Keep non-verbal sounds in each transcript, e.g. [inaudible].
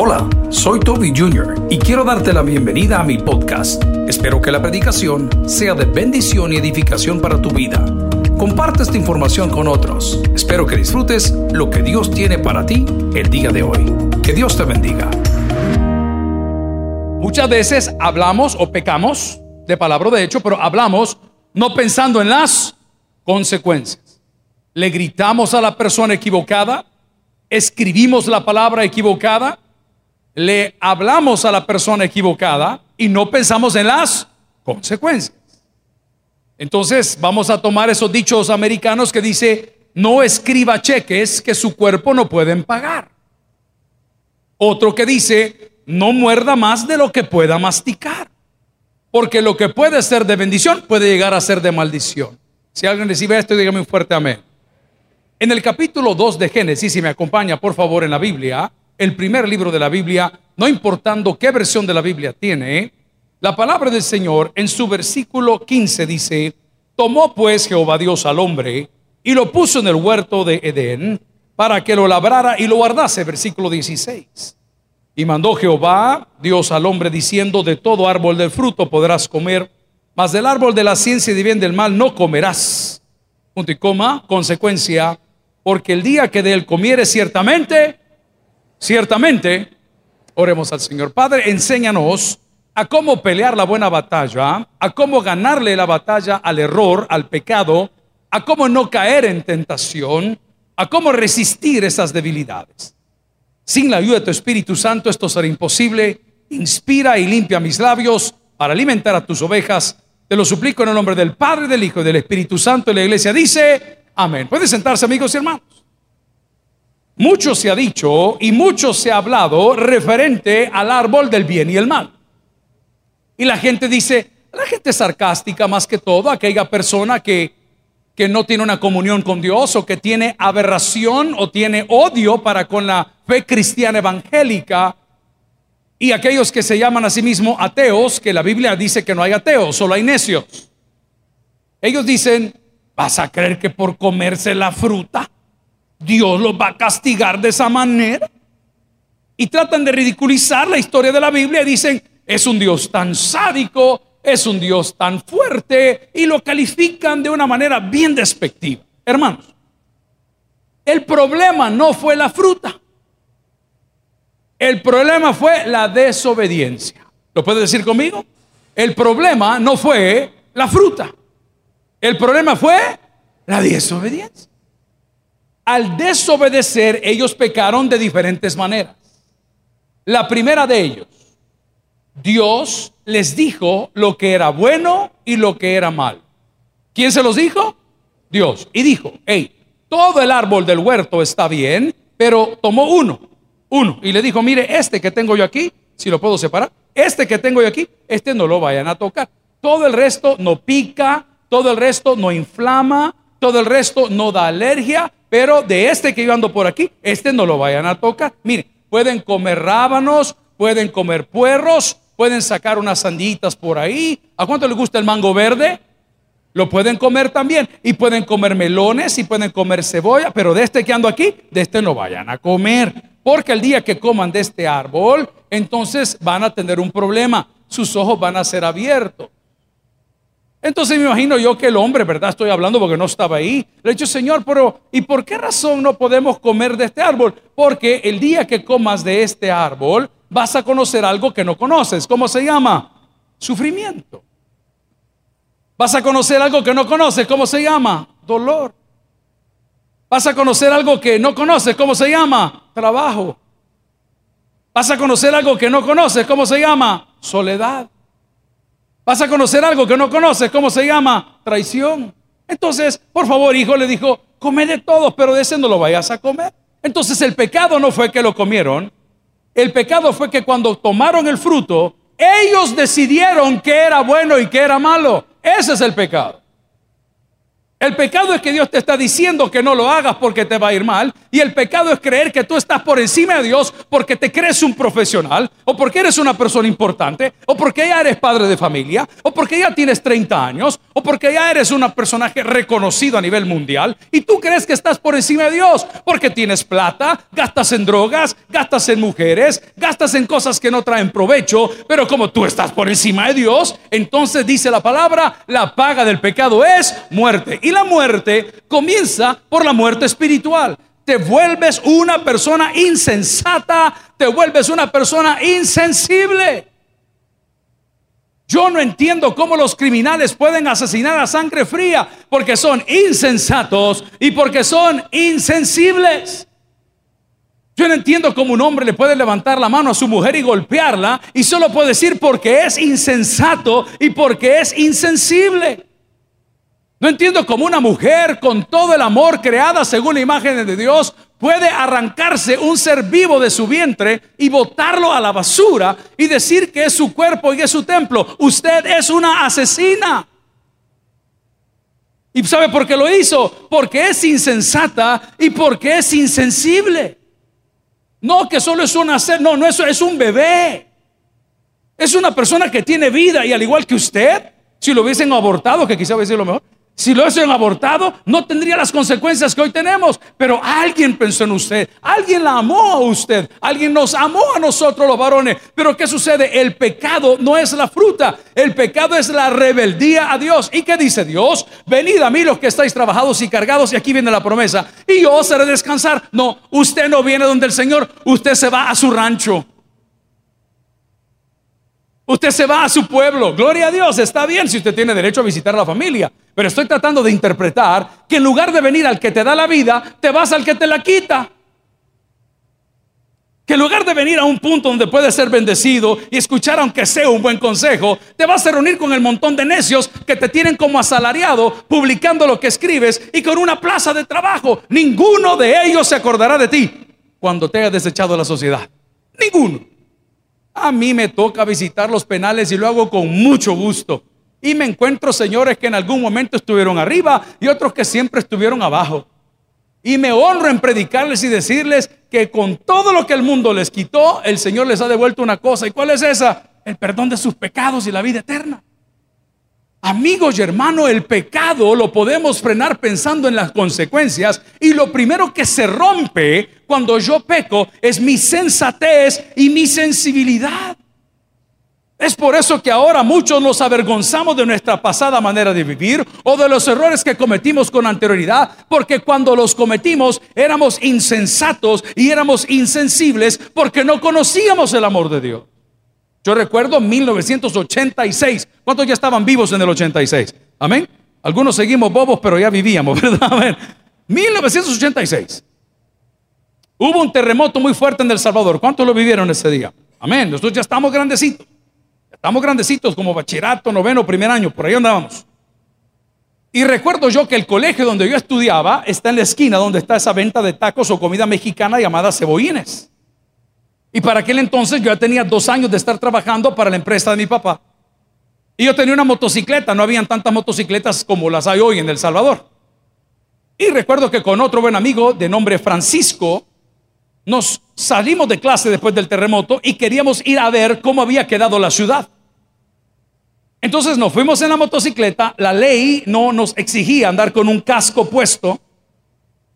Hola, soy Toby Jr. y quiero darte la bienvenida a mi podcast. Espero que la predicación sea de bendición y edificación para tu vida. Comparte esta información con otros. Espero que disfrutes lo que Dios tiene para ti el día de hoy. Que Dios te bendiga. Muchas veces hablamos o pecamos de palabra de hecho, pero hablamos no pensando en las consecuencias. Le gritamos a la persona equivocada, escribimos la palabra equivocada, le hablamos a la persona equivocada y no pensamos en las consecuencias. Entonces vamos a tomar esos dichos americanos que dice, no escriba cheques que su cuerpo no pueden pagar. Otro que dice, no muerda más de lo que pueda masticar. Porque lo que puede ser de bendición puede llegar a ser de maldición. Si alguien recibe esto, dígame un fuerte amén. En el capítulo 2 de Génesis, si me acompaña por favor en la Biblia, el primer libro de la Biblia, no importando qué versión de la Biblia tiene, la palabra del Señor en su versículo 15 dice, tomó pues Jehová Dios al hombre y lo puso en el huerto de Edén para que lo labrara y lo guardase, versículo 16. Y mandó Jehová Dios al hombre diciendo, de todo árbol del fruto podrás comer, mas del árbol de la ciencia y de bien del mal no comerás. Punto y coma, consecuencia, porque el día que de él comieres ciertamente Ciertamente, oremos al Señor. Padre, enséñanos a cómo pelear la buena batalla, a cómo ganarle la batalla al error, al pecado, a cómo no caer en tentación, a cómo resistir esas debilidades. Sin la ayuda de tu Espíritu Santo esto será imposible. Inspira y limpia mis labios para alimentar a tus ovejas. Te lo suplico en el nombre del Padre, del Hijo y del Espíritu Santo. Y la iglesia dice, amén. Puede sentarse amigos y hermanos. Mucho se ha dicho y mucho se ha hablado referente al árbol del bien y el mal. Y la gente dice, la gente sarcástica más que todo, aquella persona que, que no tiene una comunión con Dios o que tiene aberración o tiene odio para con la fe cristiana evangélica, y aquellos que se llaman a sí mismos ateos, que la Biblia dice que no hay ateos, solo hay necios. Ellos dicen, ¿vas a creer que por comerse la fruta Dios los va a castigar de esa manera. Y tratan de ridiculizar la historia de la Biblia y dicen, es un Dios tan sádico, es un Dios tan fuerte, y lo califican de una manera bien despectiva. Hermanos, el problema no fue la fruta. El problema fue la desobediencia. ¿Lo puede decir conmigo? El problema no fue la fruta. El problema fue la desobediencia al desobedecer, ellos pecaron de diferentes maneras. La primera de ellos, Dios les dijo lo que era bueno y lo que era mal. ¿Quién se los dijo? Dios. Y dijo, hey, todo el árbol del huerto está bien, pero tomó uno, uno, y le dijo, mire, este que tengo yo aquí, si lo puedo separar, este que tengo yo aquí, este no lo vayan a tocar. Todo el resto no pica, todo el resto no inflama, todo el resto no da alergia, pero de este que yo ando por aquí, este no lo vayan a tocar. Miren, pueden comer rábanos, pueden comer puerros, pueden sacar unas sandillitas por ahí. ¿A cuánto les gusta el mango verde? Lo pueden comer también. Y pueden comer melones y pueden comer cebolla, pero de este que ando aquí, de este no vayan a comer. Porque el día que coman de este árbol, entonces van a tener un problema. Sus ojos van a ser abiertos. Entonces me imagino yo que el hombre, ¿verdad? Estoy hablando porque no estaba ahí. Le he dicho, Señor, pero ¿y por qué razón no podemos comer de este árbol? Porque el día que comas de este árbol, vas a conocer algo que no conoces. ¿Cómo se llama? Sufrimiento. Vas a conocer algo que no conoces. ¿Cómo se llama? Dolor. Vas a conocer algo que no conoces. ¿Cómo se llama? Trabajo. Vas a conocer algo que no conoces. ¿Cómo se llama? Soledad. Vas a conocer algo que no conoces. ¿Cómo se llama? Traición. Entonces, por favor, hijo, le dijo, come de todos, pero de ese no lo vayas a comer. Entonces el pecado no fue que lo comieron. El pecado fue que cuando tomaron el fruto, ellos decidieron que era bueno y que era malo. Ese es el pecado. El pecado es que Dios te está diciendo que no lo hagas porque te va a ir mal. Y el pecado es creer que tú estás por encima de Dios porque te crees un profesional, o porque eres una persona importante, o porque ya eres padre de familia, o porque ya tienes 30 años, o porque ya eres un personaje reconocido a nivel mundial. Y tú crees que estás por encima de Dios porque tienes plata, gastas en drogas, gastas en mujeres, gastas en cosas que no traen provecho. Pero como tú estás por encima de Dios, entonces dice la palabra, la paga del pecado es muerte. Y la muerte comienza por la muerte espiritual. Te vuelves una persona insensata, te vuelves una persona insensible. Yo no entiendo cómo los criminales pueden asesinar a sangre fría porque son insensatos y porque son insensibles. Yo no entiendo cómo un hombre le puede levantar la mano a su mujer y golpearla y solo puede decir porque es insensato y porque es insensible. No entiendo cómo una mujer con todo el amor creada según la imagen de Dios puede arrancarse un ser vivo de su vientre y botarlo a la basura y decir que es su cuerpo y es su templo. Usted es una asesina. ¿Y sabe por qué lo hizo? Porque es insensata y porque es insensible. No, que solo es una ser, no, no, eso es un bebé. Es una persona que tiene vida y al igual que usted, si lo hubiesen abortado, que quizá hubiese sido lo mejor, si lo hubiesen abortado, no tendría las consecuencias que hoy tenemos. Pero alguien pensó en usted, alguien la amó a usted, alguien nos amó a nosotros los varones. Pero ¿qué sucede? El pecado no es la fruta, el pecado es la rebeldía a Dios. ¿Y qué dice Dios? Venid a mí los que estáis trabajados y cargados, y aquí viene la promesa, y yo os haré descansar. No, usted no viene donde el Señor, usted se va a su rancho. Usted se va a su pueblo. Gloria a Dios. Está bien si usted tiene derecho a visitar a la familia. Pero estoy tratando de interpretar que en lugar de venir al que te da la vida, te vas al que te la quita. Que en lugar de venir a un punto donde puedes ser bendecido y escuchar aunque sea un buen consejo, te vas a reunir con el montón de necios que te tienen como asalariado publicando lo que escribes y con una plaza de trabajo. Ninguno de ellos se acordará de ti cuando te haya desechado la sociedad. Ninguno. A mí me toca visitar los penales y lo hago con mucho gusto. Y me encuentro señores que en algún momento estuvieron arriba y otros que siempre estuvieron abajo. Y me honro en predicarles y decirles que con todo lo que el mundo les quitó, el Señor les ha devuelto una cosa. ¿Y cuál es esa? El perdón de sus pecados y la vida eterna. Amigos y hermanos, el pecado lo podemos frenar pensando en las consecuencias y lo primero que se rompe cuando yo peco es mi sensatez y mi sensibilidad. Es por eso que ahora muchos nos avergonzamos de nuestra pasada manera de vivir o de los errores que cometimos con anterioridad, porque cuando los cometimos éramos insensatos y éramos insensibles porque no conocíamos el amor de Dios. Yo recuerdo 1986. ¿Cuántos ya estaban vivos en el 86? Amén. Algunos seguimos bobos, pero ya vivíamos, [laughs] ¿verdad? Amén. 1986. Hubo un terremoto muy fuerte en El Salvador. ¿Cuántos lo vivieron ese día? Amén. Nosotros ya estamos grandecitos. Estamos grandecitos como bachillerato, noveno, primer año. Por ahí andábamos. Y recuerdo yo que el colegio donde yo estudiaba está en la esquina donde está esa venta de tacos o comida mexicana llamada Cebollines. Y para aquel entonces yo ya tenía dos años de estar trabajando para la empresa de mi papá. Y yo tenía una motocicleta, no habían tantas motocicletas como las hay hoy en El Salvador. Y recuerdo que con otro buen amigo de nombre Francisco, nos salimos de clase después del terremoto y queríamos ir a ver cómo había quedado la ciudad. Entonces nos fuimos en la motocicleta, la ley no nos exigía andar con un casco puesto,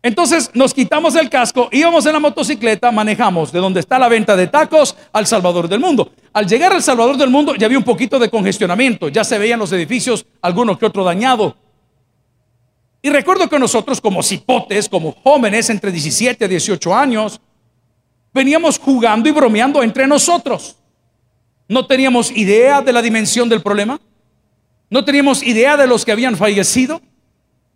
entonces nos quitamos el casco, íbamos en la motocicleta, manejamos de donde está la venta de tacos al Salvador del Mundo. Al llegar al Salvador del Mundo ya había un poquito de congestionamiento, ya se veían los edificios, algunos que otro dañado. Y recuerdo que nosotros como cipotes, como jóvenes entre 17 y 18 años, veníamos jugando y bromeando entre nosotros. No teníamos idea de la dimensión del problema. No teníamos idea de los que habían fallecido.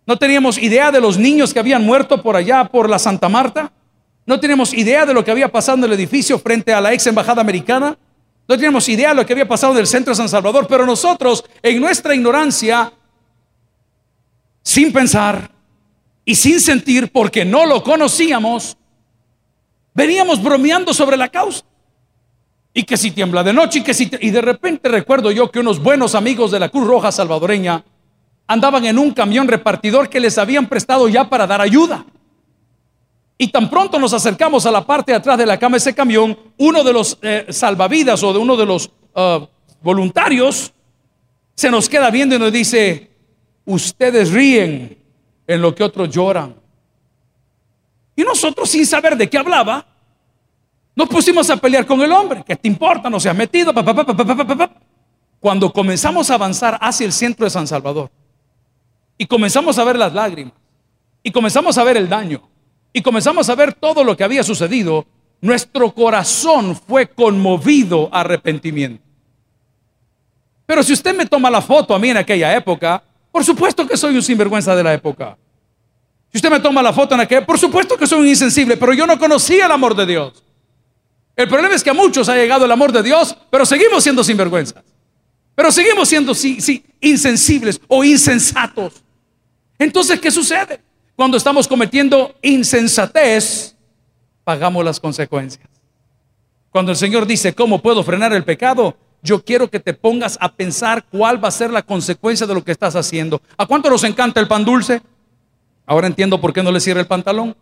No teníamos idea de los niños que habían muerto por allá, por la Santa Marta. No teníamos idea de lo que había pasado en el edificio frente a la ex embajada americana. No teníamos idea de lo que había pasado en el centro de San Salvador. Pero nosotros, en nuestra ignorancia, sin pensar y sin sentir, porque no lo conocíamos, veníamos bromeando sobre la causa. Y que si tiembla de noche y que si... Y de repente recuerdo yo que unos buenos amigos de la Cruz Roja salvadoreña andaban en un camión repartidor que les habían prestado ya para dar ayuda. Y tan pronto nos acercamos a la parte de atrás de la cama de ese camión, uno de los eh, salvavidas o de uno de los uh, voluntarios se nos queda viendo y nos dice, ustedes ríen en lo que otros lloran. Y nosotros sin saber de qué hablaba, nos pusimos a pelear con el hombre. ¿Qué te importa? No se ha metido. Cuando comenzamos a avanzar hacia el centro de San Salvador y comenzamos a ver las lágrimas y comenzamos a ver el daño y comenzamos a ver todo lo que había sucedido, nuestro corazón fue conmovido a arrepentimiento. Pero si usted me toma la foto a mí en aquella época, por supuesto que soy un sinvergüenza de la época. Usted me toma la foto en aquella, por supuesto que soy un insensible, pero yo no conocía el amor de Dios. El problema es que a muchos ha llegado el amor de Dios, pero seguimos siendo sinvergüenzas. Pero seguimos siendo insensibles o insensatos. Entonces, ¿qué sucede? Cuando estamos cometiendo insensatez, pagamos las consecuencias. Cuando el Señor dice, ¿cómo puedo frenar el pecado? Yo quiero que te pongas a pensar cuál va a ser la consecuencia de lo que estás haciendo. ¿A cuánto nos encanta el pan dulce? Ahora entiendo por qué no le cierra el pantalón.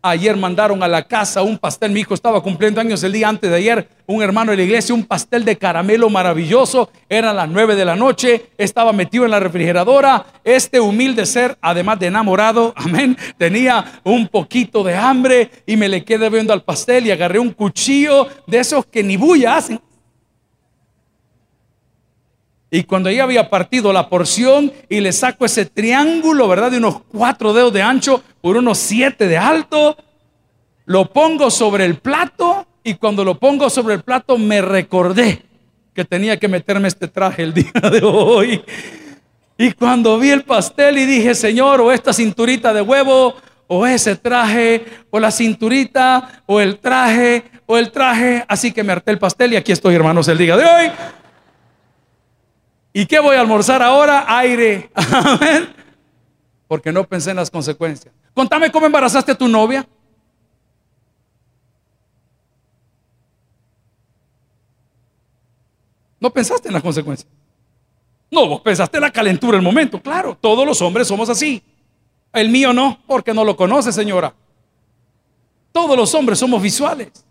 Ayer mandaron a la casa un pastel. Mi hijo estaba cumpliendo años el día antes de ayer. Un hermano de la iglesia, un pastel de caramelo maravilloso. Eran las nueve de la noche. Estaba metido en la refrigeradora. Este humilde ser, además de enamorado, [laughs] amén, tenía un poquito de hambre y me le quedé viendo al pastel y agarré un cuchillo de esos que ni bulla hacen. Y cuando ya había partido la porción y le saco ese triángulo, ¿verdad? De unos cuatro dedos de ancho por unos siete de alto, lo pongo sobre el plato y cuando lo pongo sobre el plato me recordé que tenía que meterme este traje el [laughs] día de hoy. Y cuando vi el pastel y dije, Señor, o esta cinturita de huevo, o ese traje, o la cinturita, o el traje, o el traje. Así que me harté el pastel y aquí estoy, hermanos, el día de hoy. ¿Y qué voy a almorzar ahora? Aire. [laughs] Amén. Porque no pensé en las consecuencias. Contame cómo embarazaste a tu novia. No pensaste en las consecuencias. No, vos pensaste en la calentura el momento. Claro, todos los hombres somos así. El mío no, porque no lo conoce, señora. Todos los hombres somos visuales.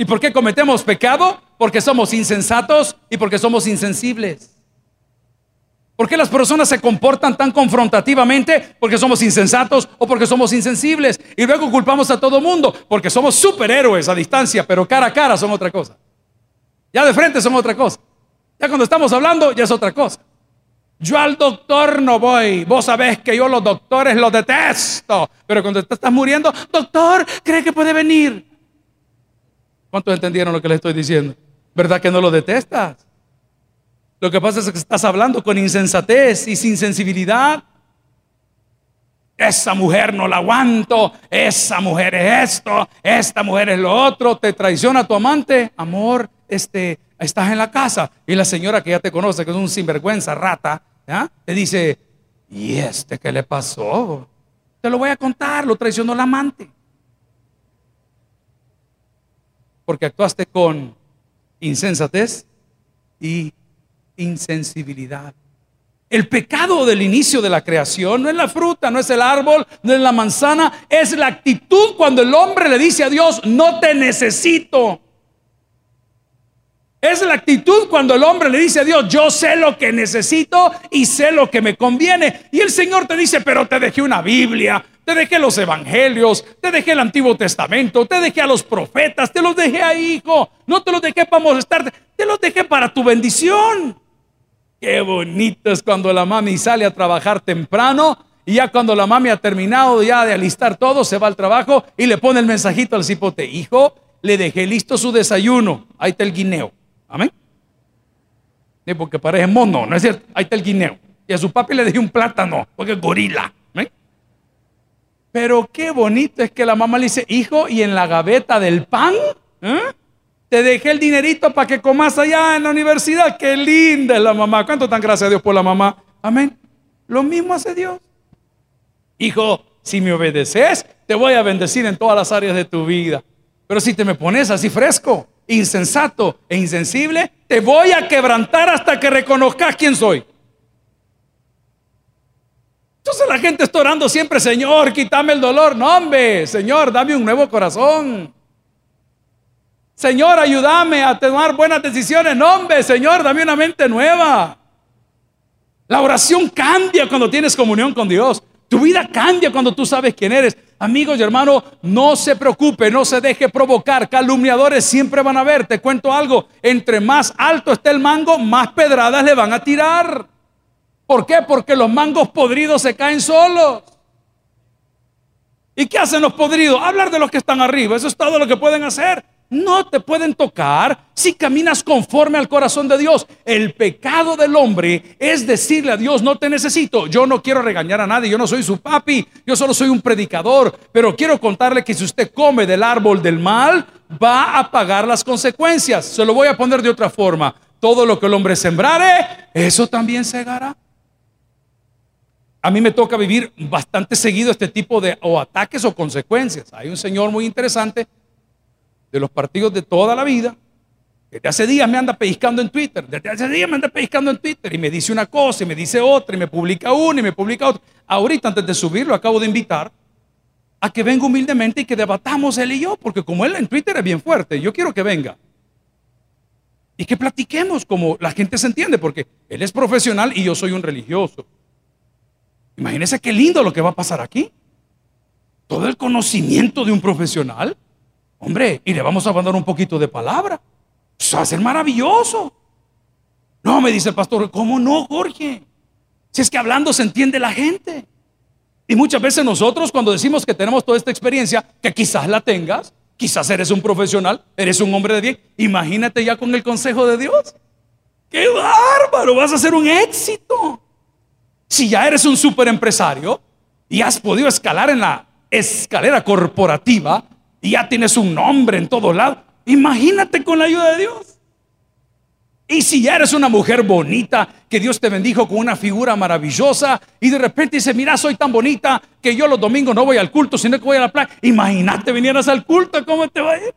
¿Y por qué cometemos pecado? Porque somos insensatos y porque somos insensibles. ¿Por qué las personas se comportan tan confrontativamente? Porque somos insensatos o porque somos insensibles. Y luego culpamos a todo mundo porque somos superhéroes a distancia, pero cara a cara son otra cosa. Ya de frente son otra cosa. Ya cuando estamos hablando ya es otra cosa. Yo al doctor no voy. Vos sabés que yo los doctores los detesto. Pero cuando te estás muriendo, doctor, ¿cree que puede venir? ¿Cuántos entendieron lo que les estoy diciendo? ¿Verdad que no lo detestas? Lo que pasa es que estás hablando con insensatez y sin sensibilidad. Esa mujer no la aguanto, esa mujer es esto, esta mujer es lo otro, te traiciona tu amante, amor, este, estás en la casa y la señora que ya te conoce, que es un sinvergüenza, rata, te dice, ¿y este qué le pasó? Te lo voy a contar, lo traicionó el amante. Porque actuaste con insensatez y insensibilidad. El pecado del inicio de la creación no es la fruta, no es el árbol, no es la manzana, es la actitud cuando el hombre le dice a Dios, no te necesito. Es la actitud cuando el hombre le dice a Dios, yo sé lo que necesito y sé lo que me conviene. Y el Señor te dice, pero te dejé una Biblia, te dejé los evangelios, te dejé el Antiguo Testamento, te dejé a los profetas, te los dejé ahí, hijo. No te los dejé para molestarte, te los dejé para tu bendición. Qué bonito es cuando la mami sale a trabajar temprano y ya cuando la mami ha terminado ya de alistar todo, se va al trabajo y le pone el mensajito al cipote, hijo, le dejé listo su desayuno, ahí está el guineo. Amén. porque parece mono, no es cierto, ahí está el guineo. Y a su papi le dejé un plátano, porque es gorila. Pero qué bonito es que la mamá le dice, hijo, y en la gaveta del pan, ¿eh? te dejé el dinerito para que comas allá en la universidad. Qué linda es la mamá. ¿Cuánto tan gracias a Dios por la mamá? Amén. Lo mismo hace Dios. Hijo, si me obedeces, te voy a bendecir en todas las áreas de tu vida. Pero si te me pones así fresco, insensato e insensible, te voy a quebrantar hasta que reconozcas quién soy. Entonces la gente está orando siempre, Señor, quítame el dolor. No, hombre, Señor, dame un nuevo corazón. Señor, ayúdame a tomar buenas decisiones. No, hombre, Señor, dame una mente nueva. La oración cambia cuando tienes comunión con Dios. Tu vida cambia cuando tú sabes quién eres. Amigos y hermanos, no se preocupe, no se deje provocar. Calumniadores siempre van a ver. Te cuento algo. Entre más alto esté el mango, más pedradas le van a tirar. ¿Por qué? Porque los mangos podridos se caen solos. ¿Y qué hacen los podridos? Hablar de los que están arriba. Eso es todo lo que pueden hacer no te pueden tocar si caminas conforme al corazón de Dios. El pecado del hombre es decirle a Dios, no te necesito, yo no quiero regañar a nadie, yo no soy su papi, yo solo soy un predicador, pero quiero contarle que si usted come del árbol del mal, va a pagar las consecuencias. Se lo voy a poner de otra forma. Todo lo que el hombre sembrare, eso también segará. A mí me toca vivir bastante seguido este tipo de o ataques o consecuencias. Hay un señor muy interesante de los partidos de toda la vida, desde hace días me anda pescando en Twitter, desde hace días me anda pescando en Twitter y me dice una cosa y me dice otra y me publica una y me publica otra. Ahorita antes de subirlo acabo de invitar a que venga humildemente y que debatamos él y yo, porque como él en Twitter es bien fuerte, yo quiero que venga. Y que platiquemos como la gente se entiende, porque él es profesional y yo soy un religioso. Imagínense qué lindo lo que va a pasar aquí. Todo el conocimiento de un profesional Hombre, y le vamos a mandar un poquito de palabra. Eso va a ser maravilloso. No, me dice el pastor, ¿cómo no, Jorge? Si es que hablando se entiende la gente. Y muchas veces nosotros cuando decimos que tenemos toda esta experiencia, que quizás la tengas, quizás eres un profesional, eres un hombre de bien, imagínate ya con el consejo de Dios. ¡Qué bárbaro! Vas a ser un éxito. Si ya eres un super empresario y has podido escalar en la escalera corporativa, y ya tienes un nombre en todos lados. Imagínate con la ayuda de Dios. Y si ya eres una mujer bonita, que Dios te bendijo con una figura maravillosa, y de repente dice, mira, soy tan bonita que yo los domingos no voy al culto, sino que voy a la playa. Imagínate vinieras al culto, ¿cómo te va a ir?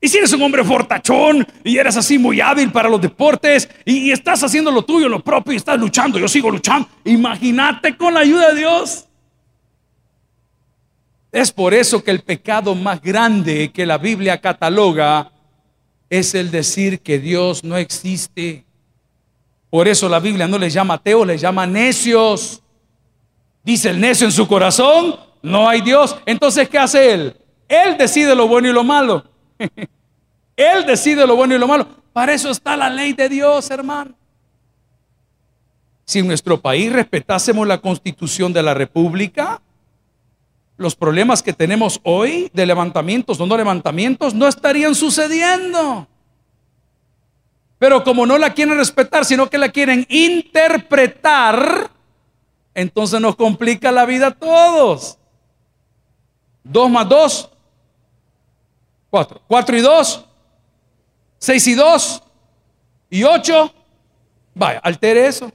Y si eres un hombre fortachón y eres así muy hábil para los deportes y, estás haciendo lo tuyo, lo propio y estás luchando, yo sigo luchando, imagínate con la ayuda de Dios. Es por eso que el pecado más grande que la Biblia cataloga es el decir que Dios no existe. Por eso la Biblia no les llama ateos, les llama necios. Dice el necio en su corazón, no hay Dios. Entonces, ¿qué hace él? Él decide lo bueno y lo malo. [laughs] él decide lo bueno y lo malo. Para eso está la ley de Dios, hermano. Si en nuestro país respetásemos la constitución de la República, los problemas que tenemos hoy de levantamientos o no levantamientos no estarían sucediendo. Pero como no la quieren respetar, sino que la quieren interpretar, entonces nos complica la vida a todos. Dos más dos, cuatro. Cuatro y dos, seis y dos, y ocho. Vaya, altere eso.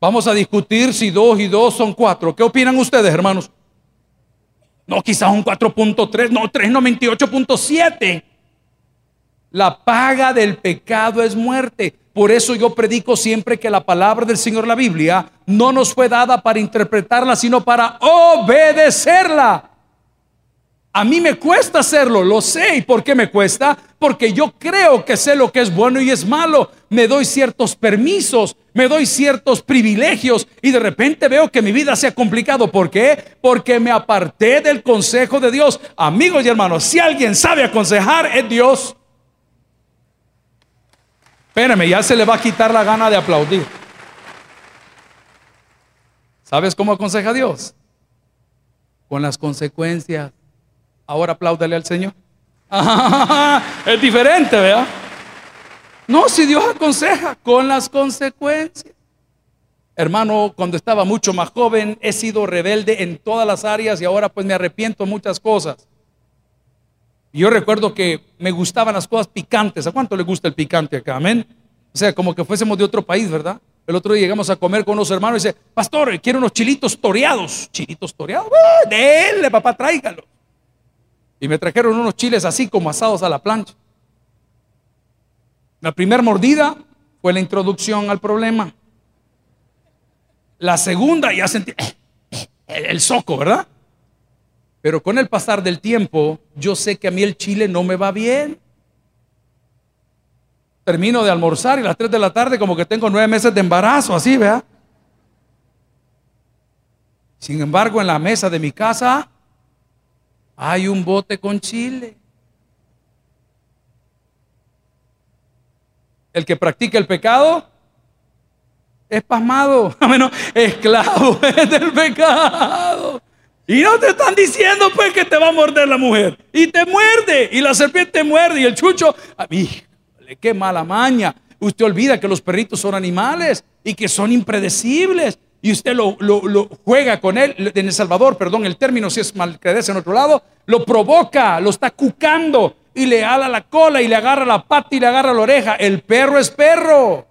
Vamos a discutir si 2 y 2 son 4. ¿Qué opinan ustedes, hermanos? No, quizás un 4.3, no, 398.7. La paga del pecado es muerte. Por eso yo predico siempre que la palabra del Señor, la Biblia, no nos fue dada para interpretarla, sino para obedecerla. A mí me cuesta hacerlo, lo sé. ¿Y por qué me cuesta? Porque yo creo que sé lo que es bueno y es malo. Me doy ciertos permisos, me doy ciertos privilegios y de repente veo que mi vida se ha complicado. ¿Por qué? Porque me aparté del consejo de Dios. Amigos y hermanos, si alguien sabe aconsejar, es Dios. Espérame, ya se le va a quitar la gana de aplaudir. ¿Sabes cómo aconseja Dios? Con las consecuencias. Ahora apláudale al Señor. [laughs] es diferente, ¿verdad? No, si Dios aconseja con las consecuencias. Hermano, cuando estaba mucho más joven he sido rebelde en todas las áreas y ahora pues me arrepiento de muchas cosas. Yo recuerdo que me gustaban las cosas picantes. ¿A cuánto le gusta el picante acá? Amén. O sea, como que fuésemos de otro país, ¿verdad? El otro día llegamos a comer con unos hermanos y dice, pastor, quiero unos chilitos toreados. Chilitos toreados. ¡Ah, dele, papá, tráigalo. Y me trajeron unos chiles así como asados a la plancha. La primera mordida fue la introducción al problema. La segunda ya sentí eh, eh, el soco, ¿verdad? Pero con el pasar del tiempo, yo sé que a mí el chile no me va bien. Termino de almorzar y a las 3 de la tarde como que tengo nueve meses de embarazo, así, ¿verdad? Sin embargo, en la mesa de mi casa hay un bote con chile. El que practica el pecado es pasmado, [laughs] menos esclavo [laughs] del pecado. Y no te están diciendo pues que te va a morder la mujer. Y te muerde. Y la serpiente muerde. Y el chucho, a mí, qué mala maña. Usted olvida que los perritos son animales y que son impredecibles. Y usted lo, juega con él. En El Salvador, perdón, el término si es malcredece en otro lado, lo provoca, lo está cucando y le ala la cola y le agarra la pata y le agarra la oreja. El perro es perro.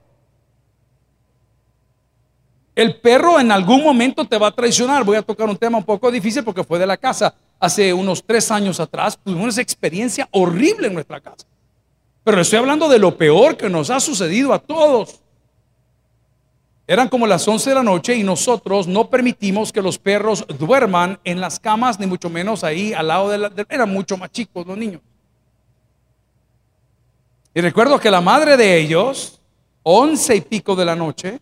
El perro en algún momento te va a traicionar. Voy a tocar un tema un poco difícil porque fue de la casa. Hace unos tres años atrás tuvimos esa experiencia horrible en nuestra casa. Pero estoy hablando de lo peor que nos ha sucedido a todos. Eran como las 11 de la noche y nosotros no permitimos que los perros duerman en las camas, ni mucho menos ahí al lado de la... eran mucho más chicos los niños. Y recuerdo que la madre de ellos, once y pico de la noche,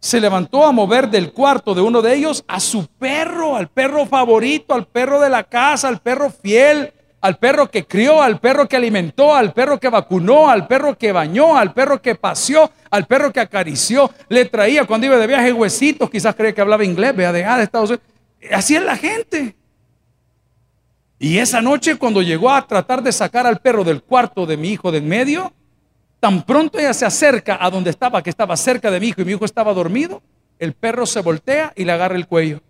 se levantó a mover del cuarto de uno de ellos a su perro, al perro favorito, al perro de la casa, al perro fiel, al perro que crió, al perro que alimentó, al perro que vacunó, al perro que bañó, al perro que paseó, al perro que acarició, le traía cuando iba de viaje huesitos, quizás cree que hablaba inglés, vea de, de Estados Unidos. Así es la gente. Y esa noche cuando llegó a tratar de sacar al perro del cuarto de mi hijo de en medio, Tan pronto ella se acerca a donde estaba, que estaba cerca de mi hijo y mi hijo estaba dormido, el perro se voltea y le agarra el cuello.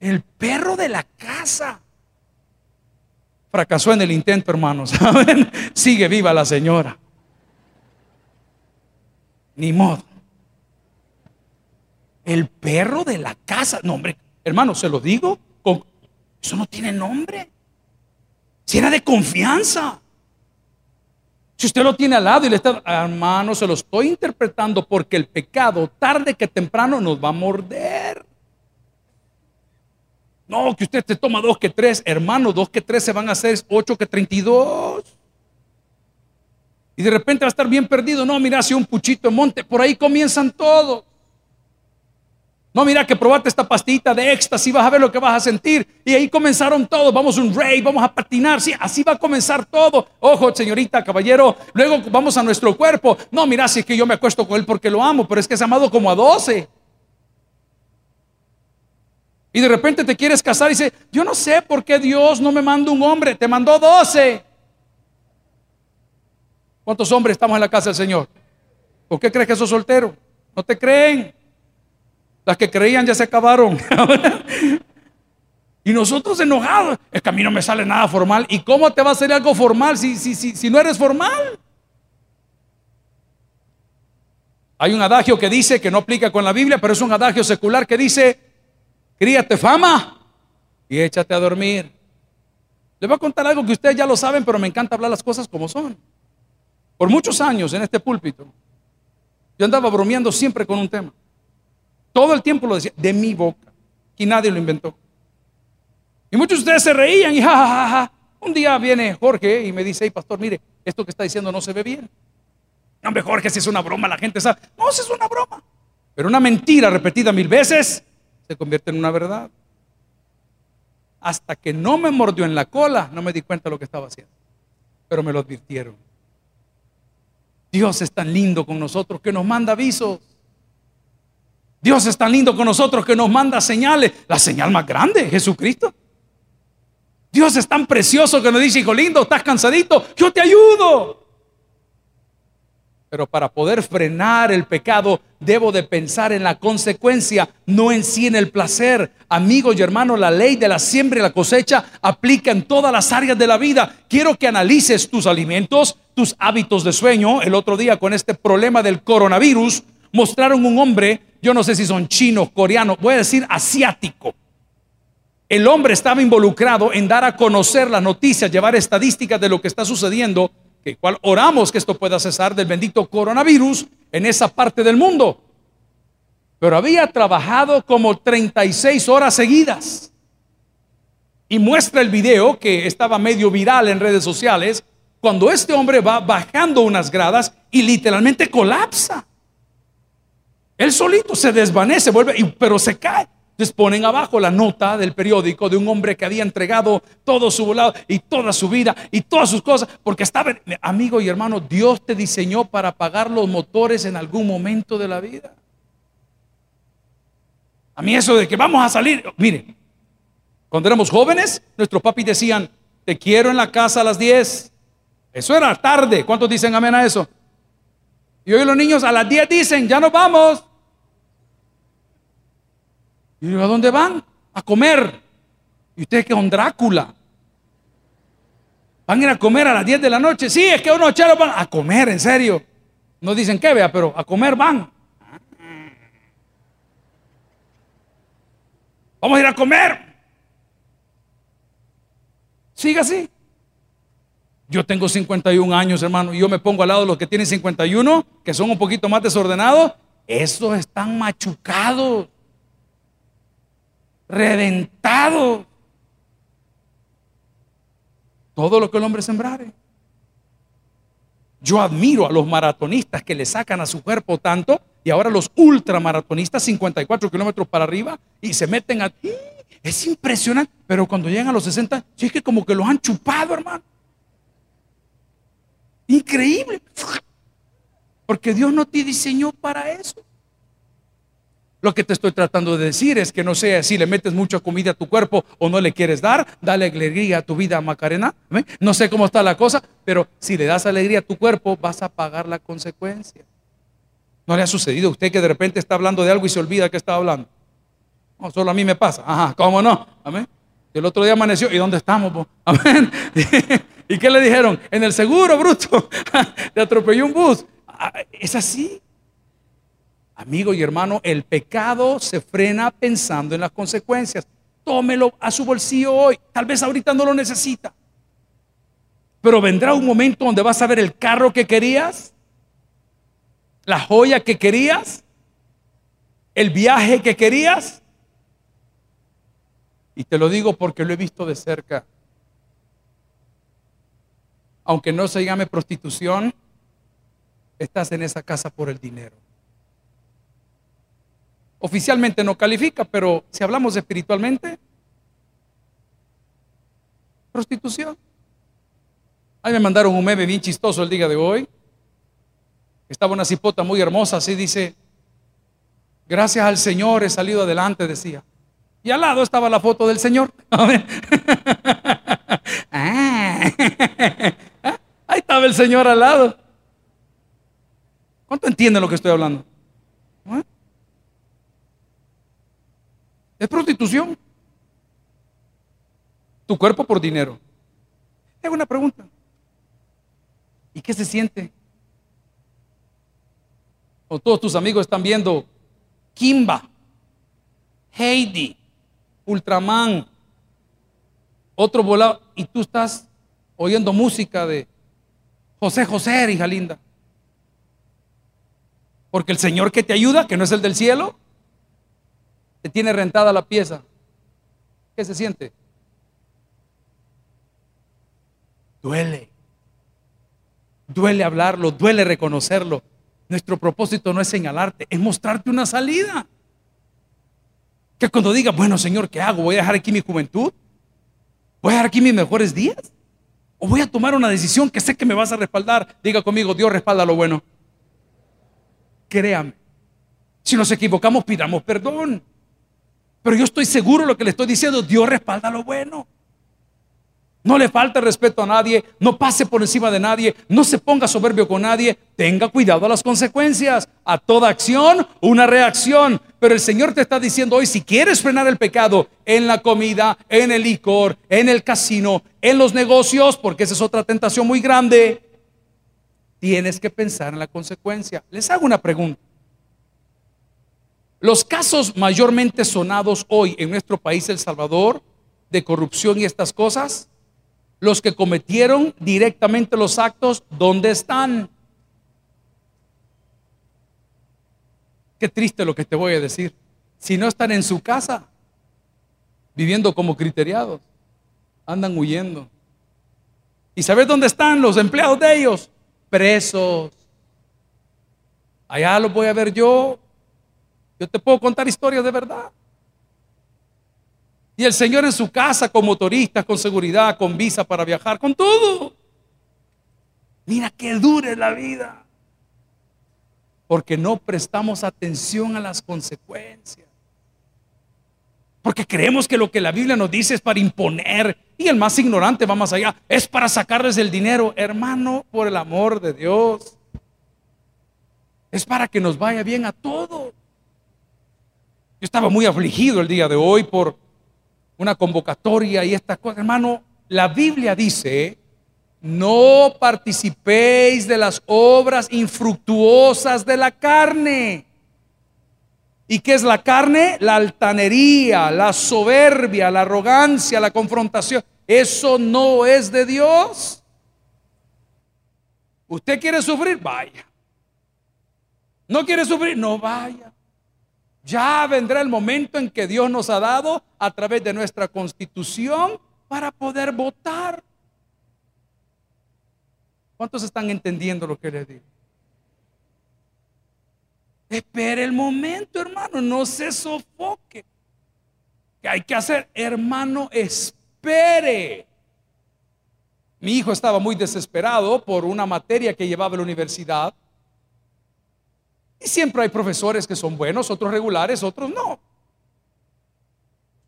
El perro de la casa. Fracasó en el intento, hermanos. [laughs] Sigue viva la señora. Ni modo. El perro de la casa. No, hombre, hermano, se lo digo. Eso no tiene nombre. Si era de confianza. Si usted lo tiene al lado y le está, hermano, se lo estoy interpretando porque el pecado tarde que temprano nos va a morder. No, que usted te toma dos que tres, hermano, dos que tres se van a hacer ocho que treinta y dos. Y de repente va a estar bien perdido. No, mira, si un puchito en monte, por ahí comienzan todos. No, mira que probaste esta pastillita de éxtasis, vas a ver lo que vas a sentir. Y ahí comenzaron todos, vamos a un rey, vamos a patinar, sí, así va a comenzar todo. Ojo, señorita, caballero, luego vamos a nuestro cuerpo. No, mira, si es que yo me acuesto con él porque lo amo, pero es que es amado como a doce. Y de repente te quieres casar y dice, yo no sé por qué Dios no me manda un hombre, te mandó doce. ¿Cuántos hombres estamos en la casa del Señor? ¿Por qué crees que sos soltero? No te creen. Las que creían ya se acabaron. [laughs] y nosotros enojados. Es que a mí no me sale nada formal. ¿Y cómo te va a salir algo formal si, si, si, si no eres formal? Hay un adagio que dice, que no aplica con la Biblia, pero es un adagio secular que dice, críate fama y échate a dormir. Les voy a contar algo que ustedes ya lo saben, pero me encanta hablar las cosas como son. Por muchos años en este púlpito, yo andaba bromeando siempre con un tema. Todo el tiempo lo decía, de mi boca. Y nadie lo inventó. Y muchos de ustedes se reían y jajaja. Un día viene Jorge y me dice, hey pastor, mire, esto que está diciendo no se ve bien. No, hombre, Jorge, si es una broma, la gente sabe. No, si es una broma. Pero una mentira repetida mil veces se convierte en una verdad. Hasta que no me mordió en la cola, no me di cuenta de lo que estaba haciendo. Pero me lo advirtieron. Dios es tan lindo con nosotros que nos manda avisos. Dios es tan lindo con nosotros que nos manda señales. La señal más grande, Jesucristo. Dios es tan precioso que nos dice, hijo lindo, estás cansadito, yo te ayudo. Pero para poder frenar el pecado, debo de pensar en la consecuencia, no en sí en el placer. Amigos y hermanos, la ley de la siembra y la cosecha aplica en todas las áreas de la vida. Quiero que analices tus alimentos, tus hábitos de sueño. El otro día con este problema del coronavirus, mostraron un hombre yo no sé si son chinos, coreanos, voy a decir asiático. el hombre estaba involucrado en dar a conocer las noticias, llevar estadísticas de lo que está sucediendo, que cual oramos que esto pueda cesar del bendito coronavirus en esa parte del mundo. Pero había trabajado como 36 horas seguidas. Y muestra el video que estaba medio viral en redes sociales, cuando este hombre va bajando unas gradas y literalmente colapsa. Él solito se desvanece, vuelve, pero se cae. Entonces ponen abajo la nota del periódico de un hombre que había entregado todo su volado y toda su vida y todas sus cosas, porque estaba, amigo y hermano, Dios te diseñó para apagar los motores en algún momento de la vida. A mí eso de que vamos a salir, mire, cuando éramos jóvenes, nuestros papis decían, te quiero en la casa a las 10. Eso era tarde. ¿Cuántos dicen amén a eso? Y hoy los niños a las 10 dicen, ya nos vamos. Y yo, ¿a dónde van? A comer. ¿Y ustedes que son Drácula? ¿Van a ir a comer a las 10 de la noche? Sí, es que unos chelos van a comer, en serio. No dicen que vea, pero a comer van. Vamos a ir a comer. Siga así. Yo tengo 51 años, hermano, y yo me pongo al lado de los que tienen 51, que son un poquito más desordenados. Estos están machucados reventado. Todo lo que el hombre sembrare. Yo admiro a los maratonistas que le sacan a su cuerpo tanto y ahora los ultramaratonistas 54 kilómetros para arriba y se meten a... Es impresionante, pero cuando llegan a los 60, sí es que como que los han chupado, hermano. Increíble. Porque Dios no te diseñó para eso. Lo que te estoy tratando de decir es que no sea si le metes mucha comida a tu cuerpo o no le quieres dar, dale alegría a tu vida, Macarena. No sé cómo está la cosa, pero si le das alegría a tu cuerpo, vas a pagar la consecuencia. ¿No le ha sucedido a usted que de repente está hablando de algo y se olvida que está hablando? No, solo a mí me pasa. Ajá, ¿cómo no? Amén. El otro día amaneció, ¿y dónde estamos? Amén. [laughs] ¿Y qué le dijeron? En el seguro, bruto. [laughs] Te atropelló un bus. Ah, es así. Amigo y hermano, el pecado se frena pensando en las consecuencias. Tómelo a su bolsillo hoy. Tal vez ahorita no lo necesita. Pero vendrá un momento donde vas a ver el carro que querías, la joya que querías, el viaje que querías. Y te lo digo porque lo he visto de cerca. Aunque no se llame prostitución, estás en esa casa por el dinero. Oficialmente no califica, pero si hablamos espiritualmente, prostitución. Ahí me mandaron un meme bien chistoso el día de hoy. Estaba una cipota muy hermosa, así dice, gracias al Señor he salido adelante, decía. Y al lado estaba la foto del Señor. [laughs] [laughs] Ah. [laughs] Ahí estaba el Señor al lado. ¿Cuánto entienden lo que estoy hablando? Es prostitución. Tu cuerpo por dinero. Tengo una pregunta. ¿Y qué se siente? O todos tus amigos están viendo Kimba, Heidi, Ultraman, otro volado, y tú estás oyendo música de José José, hija linda. Porque el Señor que te ayuda, que no es el del cielo, te tiene rentada la pieza. ¿Qué se siente? Duele. Duele hablarlo, duele reconocerlo. Nuestro propósito no es señalarte, es mostrarte una salida. Que cuando diga, bueno Señor, ¿qué hago? ¿Voy a dejar aquí mi juventud? ¿Voy a dejar aquí mis mejores días? ¿O voy a tomar una decisión que sé que me vas a respaldar? Diga conmigo, Dios respalda lo bueno. Créame. Si nos equivocamos, pidamos perdón. Pero yo estoy seguro de lo que le estoy diciendo, Dios respalda lo bueno. No le falta respeto a nadie, no pase por encima de nadie, no se ponga soberbio con nadie, tenga cuidado a las consecuencias. A toda acción, una reacción. Pero el Señor te está diciendo hoy, si quieres frenar el pecado en la comida, en el licor, en el casino, en los negocios, porque esa es otra tentación muy grande, tienes que pensar en la consecuencia. Les hago una pregunta. Los casos mayormente sonados hoy en nuestro país, El Salvador, de corrupción y estas cosas? Los que cometieron directamente los actos, ¿dónde están? Qué triste lo que te voy a decir. Si no están en su casa, viviendo como criteriados, andan huyendo. ¿Y sabes dónde están los empleados de ellos? Presos. Allá los voy a ver yo. Yo te puedo contar historias de verdad. Y el Señor en su casa con motoristas, con seguridad, con visa para viajar, con todo. Mira qué dura es la vida. Porque no prestamos atención a las consecuencias. Porque creemos que lo que la Biblia nos dice es para imponer. Y el más ignorante va más allá. Es para sacarles el dinero. Hermano, por el amor de Dios. Es para que nos vaya bien a todos. Yo estaba muy afligido el día de hoy por una convocatoria y estas cosas. Hermano, la Biblia dice, no participéis de las obras infructuosas de la carne. ¿Y qué es la carne? La altanería, la soberbia, la arrogancia, la confrontación. Eso no es de Dios. ¿Usted quiere sufrir? Vaya. ¿No quiere sufrir? No vaya. Ya vendrá el momento en que Dios nos ha dado a través de nuestra constitución para poder votar. ¿Cuántos están entendiendo lo que les digo? Espere el momento, hermano, no se sofoque. ¿Qué hay que hacer? Hermano, espere. Mi hijo estaba muy desesperado por una materia que llevaba a la universidad. Y siempre hay profesores que son buenos, otros regulares, otros no.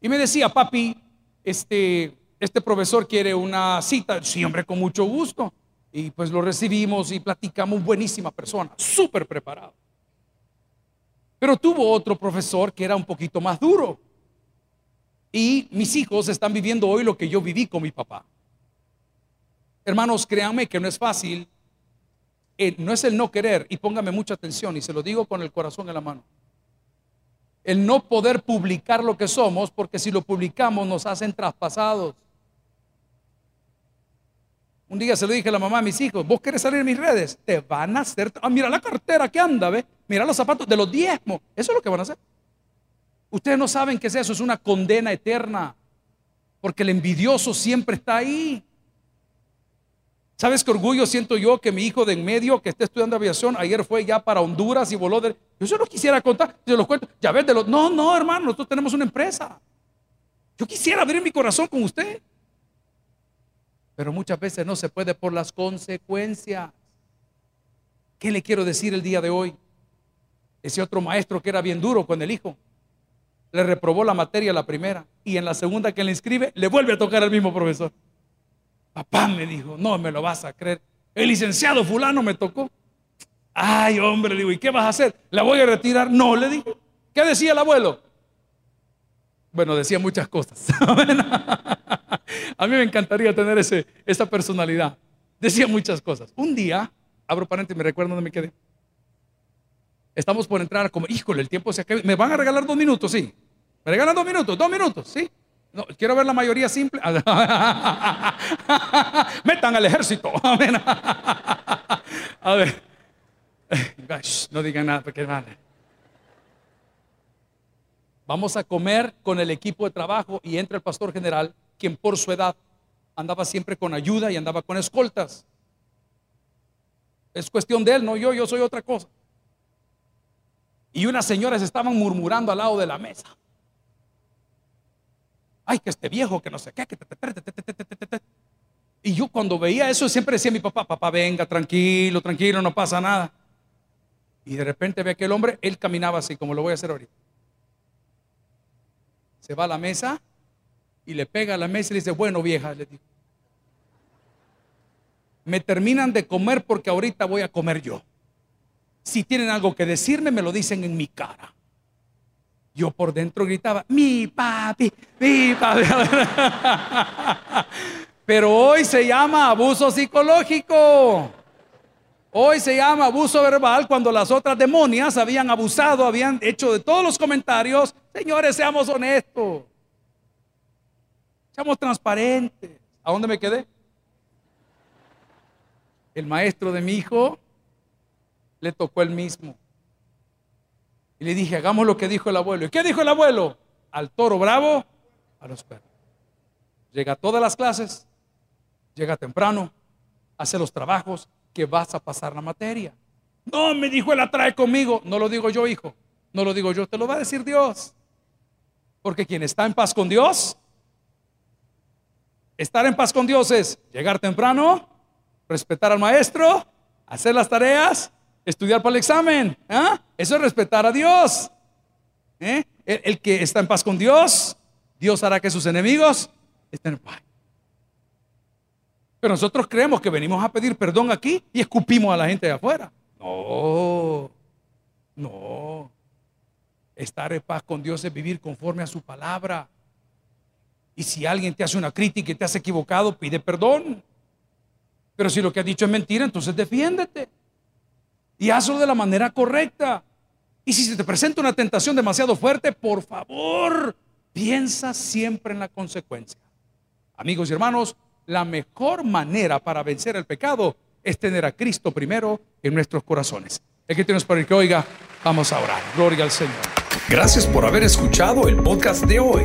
Y me decía, papi, este, este profesor quiere una cita. Sí, hombre, con mucho gusto. Y pues lo recibimos y platicamos, buenísima persona, súper preparado. Pero tuvo otro profesor que era un poquito más duro. Y mis hijos están viviendo hoy lo que yo viví con mi papá. Hermanos, créanme que no es fácil. Eh, no es el no querer, y póngame mucha atención, y se lo digo con el corazón en la mano. El no poder publicar lo que somos, porque si lo publicamos nos hacen traspasados. Un día se lo dije a la mamá a mis hijos, vos querés salir en mis redes, te van a hacer, ah, mira la cartera que anda, ve, mira los zapatos de los diezmos, eso es lo que van a hacer. Ustedes no saben qué es eso, es una condena eterna, porque el envidioso siempre está ahí. ¿Sabes qué orgullo siento yo que mi hijo de en medio, que está estudiando aviación, ayer fue ya para Honduras y voló de... Yo solo quisiera contar, yo los cuento, ya ves de los... No, no, hermano, nosotros tenemos una empresa. Yo quisiera abrir mi corazón con usted. Pero muchas veces no se puede por las consecuencias. ¿Qué le quiero decir el día de hoy? Ese otro maestro que era bien duro con el hijo, le reprobó la materia la primera y en la segunda que le inscribe le vuelve a tocar al mismo profesor. Papá me dijo, no me lo vas a creer. El licenciado fulano me tocó. Ay, hombre, le digo, ¿y qué vas a hacer? ¿La voy a retirar? No, le digo. ¿Qué decía el abuelo? Bueno, decía muchas cosas. [laughs] A mí me encantaría tener ese, esa personalidad. Decía muchas cosas. Un día, abro paréntesis, me recuerdo dónde me quedé. Estamos por entrar como, híjole, el tiempo se acaba. ¿Me van a regalar dos minutos? Sí. ¿Me regalan dos minutos? ¿Dos minutos? Sí. No, quiero ver la mayoría simple. [laughs] Metan al ejército. [laughs] A ver. No digan nada porque vale. Vamos a comer con el equipo de trabajo y entra el pastor general quien por su edad andaba siempre con ayuda y andaba con escoltas. Es cuestión de él, no yo, yo soy otra cosa. Y unas señoras estaban murmurando al lado de la mesa. Ay, que este viejo, que no sé qué, que Y yo cuando veía eso siempre decía a mi papá, papá, venga, tranquilo, tranquilo, no pasa nada. Y de repente ve aquel hombre, él caminaba así, como lo voy a hacer ahorita. Se va a la mesa y le pega a la mesa y le dice, bueno vieja, le me terminan de comer porque ahorita voy a comer yo. Si tienen algo que decirme, me lo dicen en mi cara. Yo por dentro gritaba, mi papi, mi papi. Pero hoy se llama abuso psicológico. Hoy se llama abuso verbal cuando las otras demonias habían abusado, habían hecho de todos los comentarios. Señores, seamos honestos. Seamos transparentes. ¿A dónde me quedé? El maestro de mi hijo le tocó el mismo. Y le dije, hagamos lo que dijo el abuelo. ¿Y qué dijo el abuelo? Al toro bravo, a los perros. Llega a todas las clases, llega temprano, hace los trabajos, que vas a pasar la materia. No, me dijo, él atrae conmigo. No lo digo yo, hijo. No lo digo yo, te lo va a decir Dios. Porque quien está en paz con Dios, estar en paz con Dios es llegar temprano, respetar al maestro, hacer las tareas, estudiar para el examen. ¿ah? Eso es respetar a Dios. ¿Eh? El, el, que está en paz con Dios, Dios hará que sus enemigos estén en paz. Pero nosotros creemos que venimos a pedir perdón aquí y escupimos a la gente de afuera. No, no. Estar en paz con Dios es vivir conforme a su palabra. Y si alguien te hace una crítica y te has equivocado, pide perdón. Pero si lo que has dicho es mentira, entonces defiéndete. Y hazlo de la manera correcta. Y si se te presenta una tentación demasiado fuerte, por favor, piensa siempre en la consecuencia. Amigos y hermanos, la mejor manera para vencer el pecado es tener a Cristo primero en nuestros corazones. El que tienes para el que oiga, vamos a orar. Gloria al Señor. Gracias por haber escuchado el podcast de hoy.